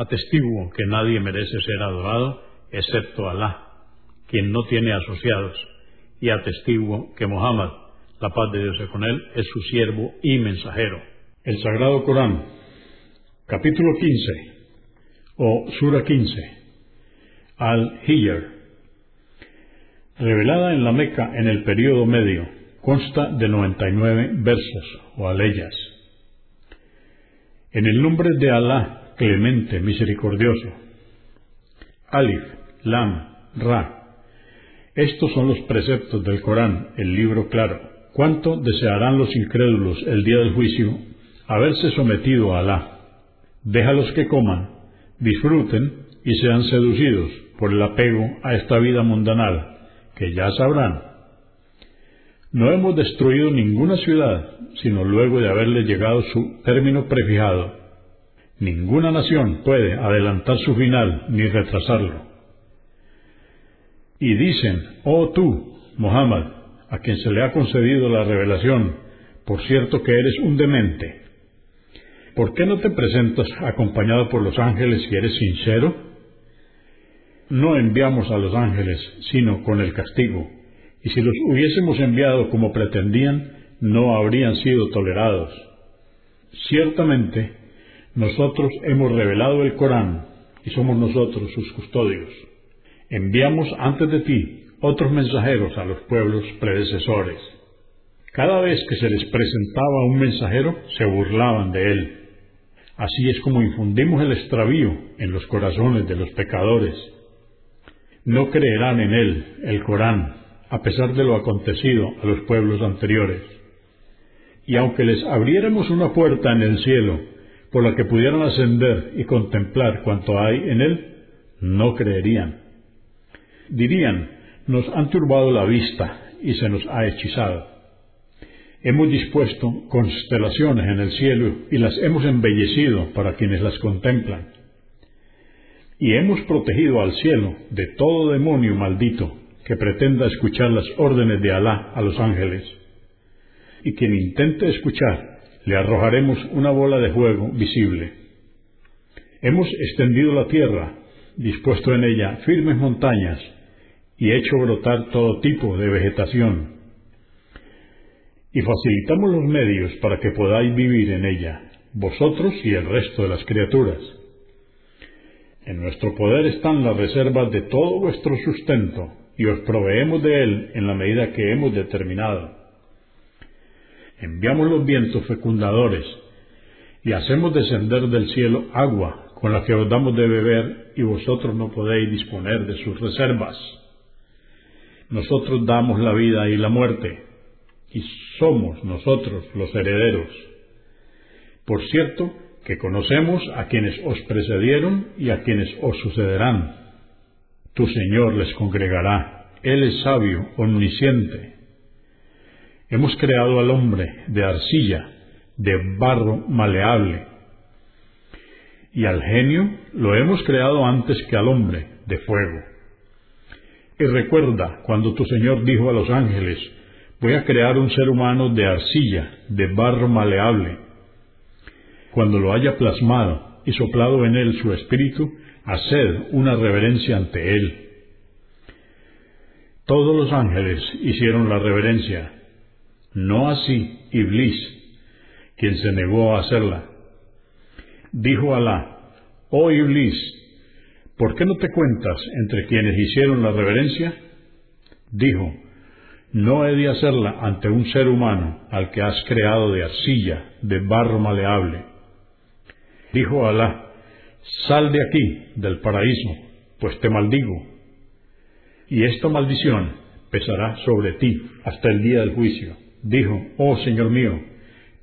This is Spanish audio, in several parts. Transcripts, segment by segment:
Atestiguo que nadie merece ser adorado excepto Alá, quien no tiene asociados, y atestiguo que Muhammad, la paz de Dios con él, es su siervo y mensajero. El Sagrado Corán, capítulo 15, o Sura 15, Al-Hijr, revelada en la Meca en el período medio, consta de 99 versos o aleyas. En el nombre de Alá, clemente, misericordioso. Alif, Lam, Ra. Estos son los preceptos del Corán, el libro claro. ¿Cuánto desearán los incrédulos el día del juicio haberse sometido a Alá? Déjalos que coman, disfruten y sean seducidos por el apego a esta vida mundanal, que ya sabrán. No hemos destruido ninguna ciudad, sino luego de haberle llegado su término prefijado Ninguna nación puede adelantar su final ni retrasarlo. Y dicen, oh tú, Muhammad, a quien se le ha concedido la revelación, por cierto que eres un demente. ¿Por qué no te presentas acompañado por los ángeles si eres sincero? No enviamos a los ángeles, sino con el castigo, y si los hubiésemos enviado como pretendían, no habrían sido tolerados. Ciertamente, nosotros hemos revelado el Corán y somos nosotros sus custodios. Enviamos antes de ti otros mensajeros a los pueblos predecesores. Cada vez que se les presentaba un mensajero, se burlaban de él. Así es como infundimos el extravío en los corazones de los pecadores. No creerán en él, el Corán, a pesar de lo acontecido a los pueblos anteriores. Y aunque les abriéramos una puerta en el cielo por la que pudieran ascender y contemplar cuanto hay en él, no creerían. Dirían, nos han turbado la vista y se nos ha hechizado. Hemos dispuesto constelaciones en el cielo y las hemos embellecido para quienes las contemplan. Y hemos protegido al cielo de todo demonio maldito que pretenda escuchar las órdenes de Alá a los ángeles. Y quien intente escuchar le arrojaremos una bola de fuego visible. Hemos extendido la tierra, dispuesto en ella firmes montañas y hecho brotar todo tipo de vegetación. Y facilitamos los medios para que podáis vivir en ella, vosotros y el resto de las criaturas. En nuestro poder están las reservas de todo vuestro sustento, y os proveemos de él en la medida que hemos determinado enviamos los vientos fecundadores y hacemos descender del cielo agua con la que os damos de beber y vosotros no podéis disponer de sus reservas. Nosotros damos la vida y la muerte y somos nosotros los herederos. Por cierto, que conocemos a quienes os precedieron y a quienes os sucederán. Tu Señor les congregará. Él es sabio, omnisciente, Hemos creado al hombre de arcilla, de barro maleable, y al genio lo hemos creado antes que al hombre, de fuego. Y recuerda cuando tu Señor dijo a los ángeles, voy a crear un ser humano de arcilla, de barro maleable. Cuando lo haya plasmado y soplado en él su espíritu, haced una reverencia ante él. Todos los ángeles hicieron la reverencia, no así Iblis, quien se negó a hacerla. Dijo Alá, oh Iblis, ¿por qué no te cuentas entre quienes hicieron la reverencia? Dijo, no he de hacerla ante un ser humano al que has creado de arcilla, de barro maleable. Dijo Alá, sal de aquí, del paraíso, pues te maldigo. Y esta maldición pesará sobre ti hasta el día del juicio. Dijo, oh Señor mío,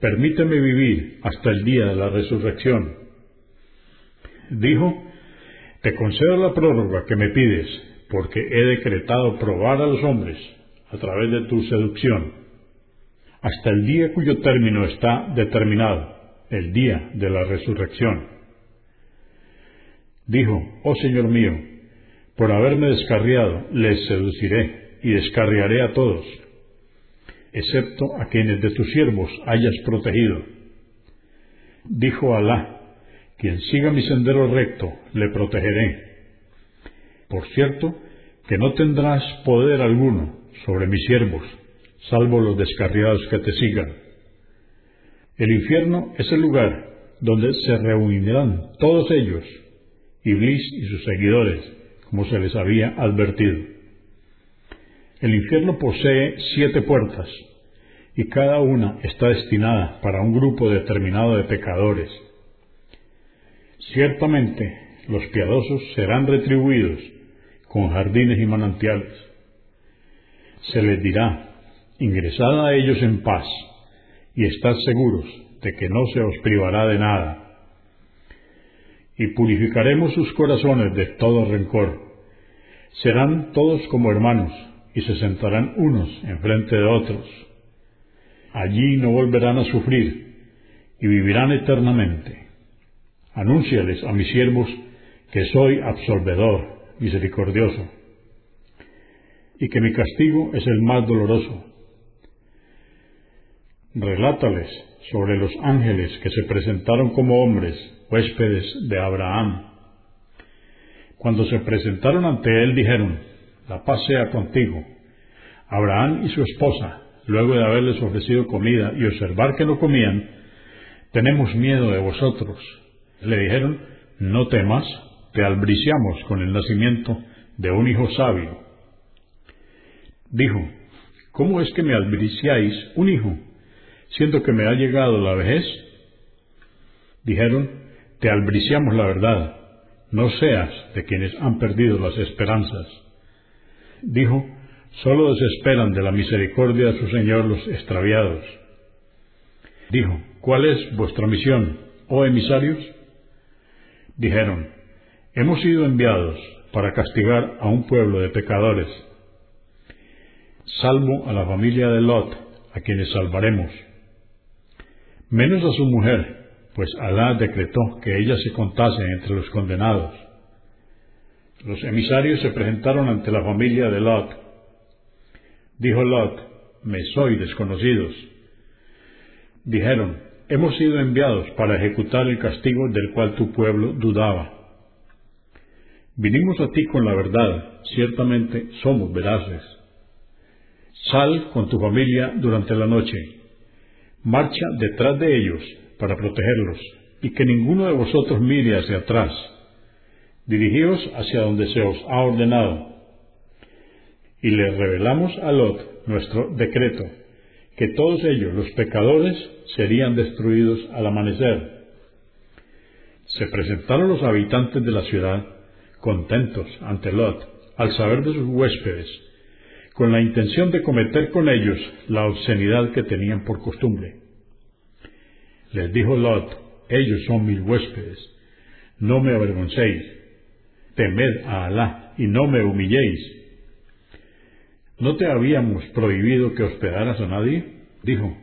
permíteme vivir hasta el día de la resurrección. Dijo, te concedo la prórroga que me pides, porque he decretado probar a los hombres a través de tu seducción, hasta el día cuyo término está determinado, el día de la resurrección. Dijo, oh Señor mío, por haberme descarriado, les seduciré y descarriaré a todos, excepto a quienes de tus siervos hayas protegido. Dijo Alá, quien siga mi sendero recto, le protegeré. Por cierto, que no tendrás poder alguno sobre mis siervos, salvo los descarriados que te sigan. El infierno es el lugar donde se reunirán todos ellos, Iblis y sus seguidores, como se les había advertido. El infierno posee siete puertas, y cada una está destinada para un grupo determinado de pecadores. Ciertamente los piadosos serán retribuidos con jardines y manantiales. Se les dirá, ingresad a ellos en paz y estad seguros de que no se os privará de nada. Y purificaremos sus corazones de todo rencor. Serán todos como hermanos y se sentarán unos enfrente de otros. Allí no volverán a sufrir y vivirán eternamente. Anúnciales a mis siervos que soy absolvedor, misericordioso, y que mi castigo es el más doloroso. Relátales sobre los ángeles que se presentaron como hombres, huéspedes de Abraham. Cuando se presentaron ante él dijeron, la paz sea contigo. Abraham y su esposa, luego de haberles ofrecido comida y observar que no comían, tenemos miedo de vosotros le dijeron, no temas, te albriciamos con el nacimiento de un hijo sabio. Dijo, ¿cómo es que me albriciáis un hijo, siendo que me ha llegado la vejez? Dijeron, te albriciamos la verdad, no seas de quienes han perdido las esperanzas. Dijo, solo desesperan de la misericordia de su Señor los extraviados. Dijo, ¿cuál es vuestra misión, oh emisarios? dijeron, hemos sido enviados para castigar a un pueblo de pecadores, salvo a la familia de Lot, a quienes salvaremos, menos a su mujer, pues Alá decretó que ella se contase entre los condenados. Los emisarios se presentaron ante la familia de Lot. Dijo Lot, me soy desconocidos. Dijeron, hemos sido enviados para ejecutar el castigo del cual tu pueblo dudaba. Vinimos a ti con la verdad, ciertamente somos veraces. Sal con tu familia durante la noche, marcha detrás de ellos para protegerlos, y que ninguno de vosotros mire hacia atrás. Dirigíos hacia donde se os ha ordenado. Y le revelamos a Lot nuestro decreto, que todos ellos, los pecadores, serían destruidos al amanecer. Se presentaron los habitantes de la ciudad, contentos ante Lot, al saber de sus huéspedes, con la intención de cometer con ellos la obscenidad que tenían por costumbre. Les dijo Lot, ellos son mis huéspedes, no me avergoncéis, temed a Alá y no me humilléis. ¿No te habíamos prohibido que hospedaras a nadie? Dijo,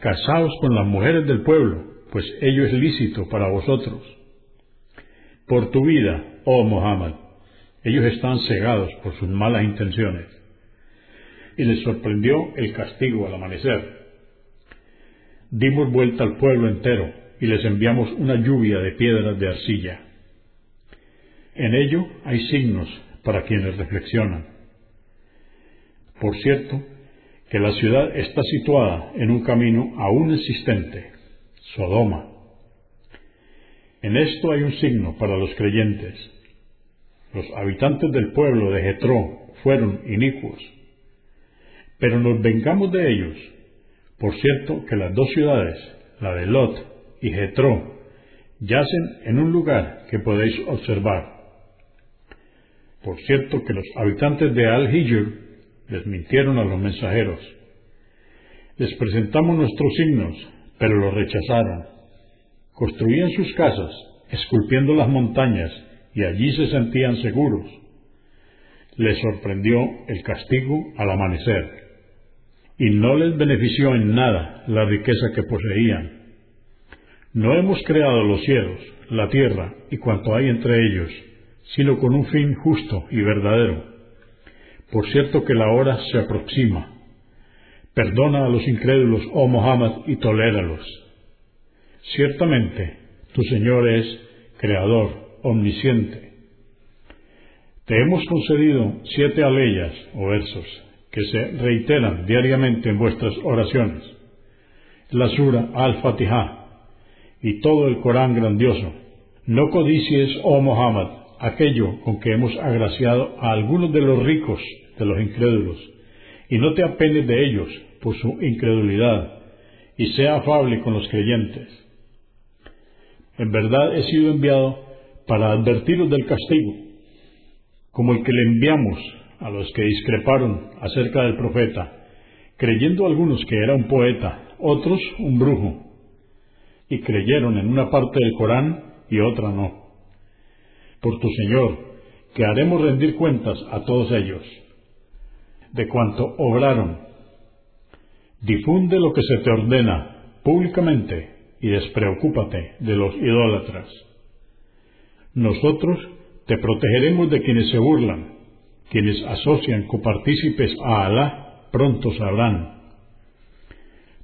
casaos con las mujeres del pueblo, pues ello es lícito para vosotros. Por tu vida, oh Muhammad, ellos están cegados por sus malas intenciones. Y les sorprendió el castigo al amanecer. Dimos vuelta al pueblo entero y les enviamos una lluvia de piedras de arcilla. En ello hay signos para quienes reflexionan. Por cierto, que la ciudad está situada en un camino aún existente, Sodoma. En esto hay un signo para los creyentes. los habitantes del pueblo de Jetró fueron inicuos. Pero nos vengamos de ellos. Por cierto que las dos ciudades, la de Lot y Jetró, yacen en un lugar que podéis observar. Por cierto que los habitantes de Al-Hijr desmintieron a los mensajeros. Les presentamos nuestros signos, pero los rechazaron. Construían sus casas, esculpiendo las montañas, y allí se sentían seguros. Les sorprendió el castigo al amanecer, y no les benefició en nada la riqueza que poseían. No hemos creado los cielos, la tierra y cuanto hay entre ellos, sino con un fin justo y verdadero. Por cierto que la hora se aproxima. Perdona a los incrédulos, oh Mohammed, y toléralos. Ciertamente, tu Señor es creador, omnisciente. Te hemos concedido siete aleyas o versos que se reiteran diariamente en vuestras oraciones. La sura al-Fatiha y todo el Corán grandioso. No codicies, oh Mohammed, aquello con que hemos agraciado a algunos de los ricos de los incrédulos, y no te apenes de ellos por su incredulidad, y sea afable con los creyentes. En verdad he sido enviado para advertiros del castigo, como el que le enviamos a los que discreparon acerca del profeta, creyendo algunos que era un poeta, otros un brujo, y creyeron en una parte del Corán y otra no. Por tu Señor, que haremos rendir cuentas a todos ellos de cuanto obraron. Difunde lo que se te ordena públicamente y despreocúpate de los idólatras. Nosotros te protegeremos de quienes se burlan, quienes asocian copartícipes a Alá, pronto sabrán.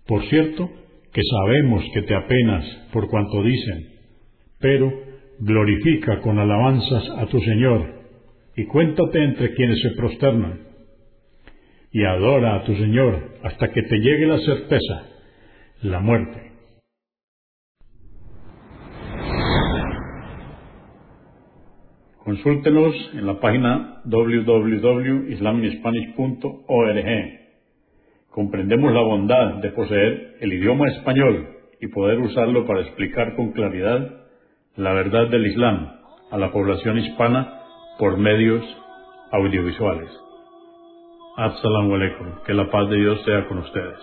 Por cierto, que sabemos que te apenas por cuanto dicen, pero glorifica con alabanzas a tu Señor y cuéntate entre quienes se prosternan y adora a tu Señor hasta que te llegue la certeza, la muerte. Consúltenos en la página www.islaminspanish.org comprendemos la bondad de poseer el idioma español y poder usarlo para explicar con claridad la verdad del Islam a la población hispana por medios audiovisuales. Alaikum. Que la paz de Dios sea con ustedes.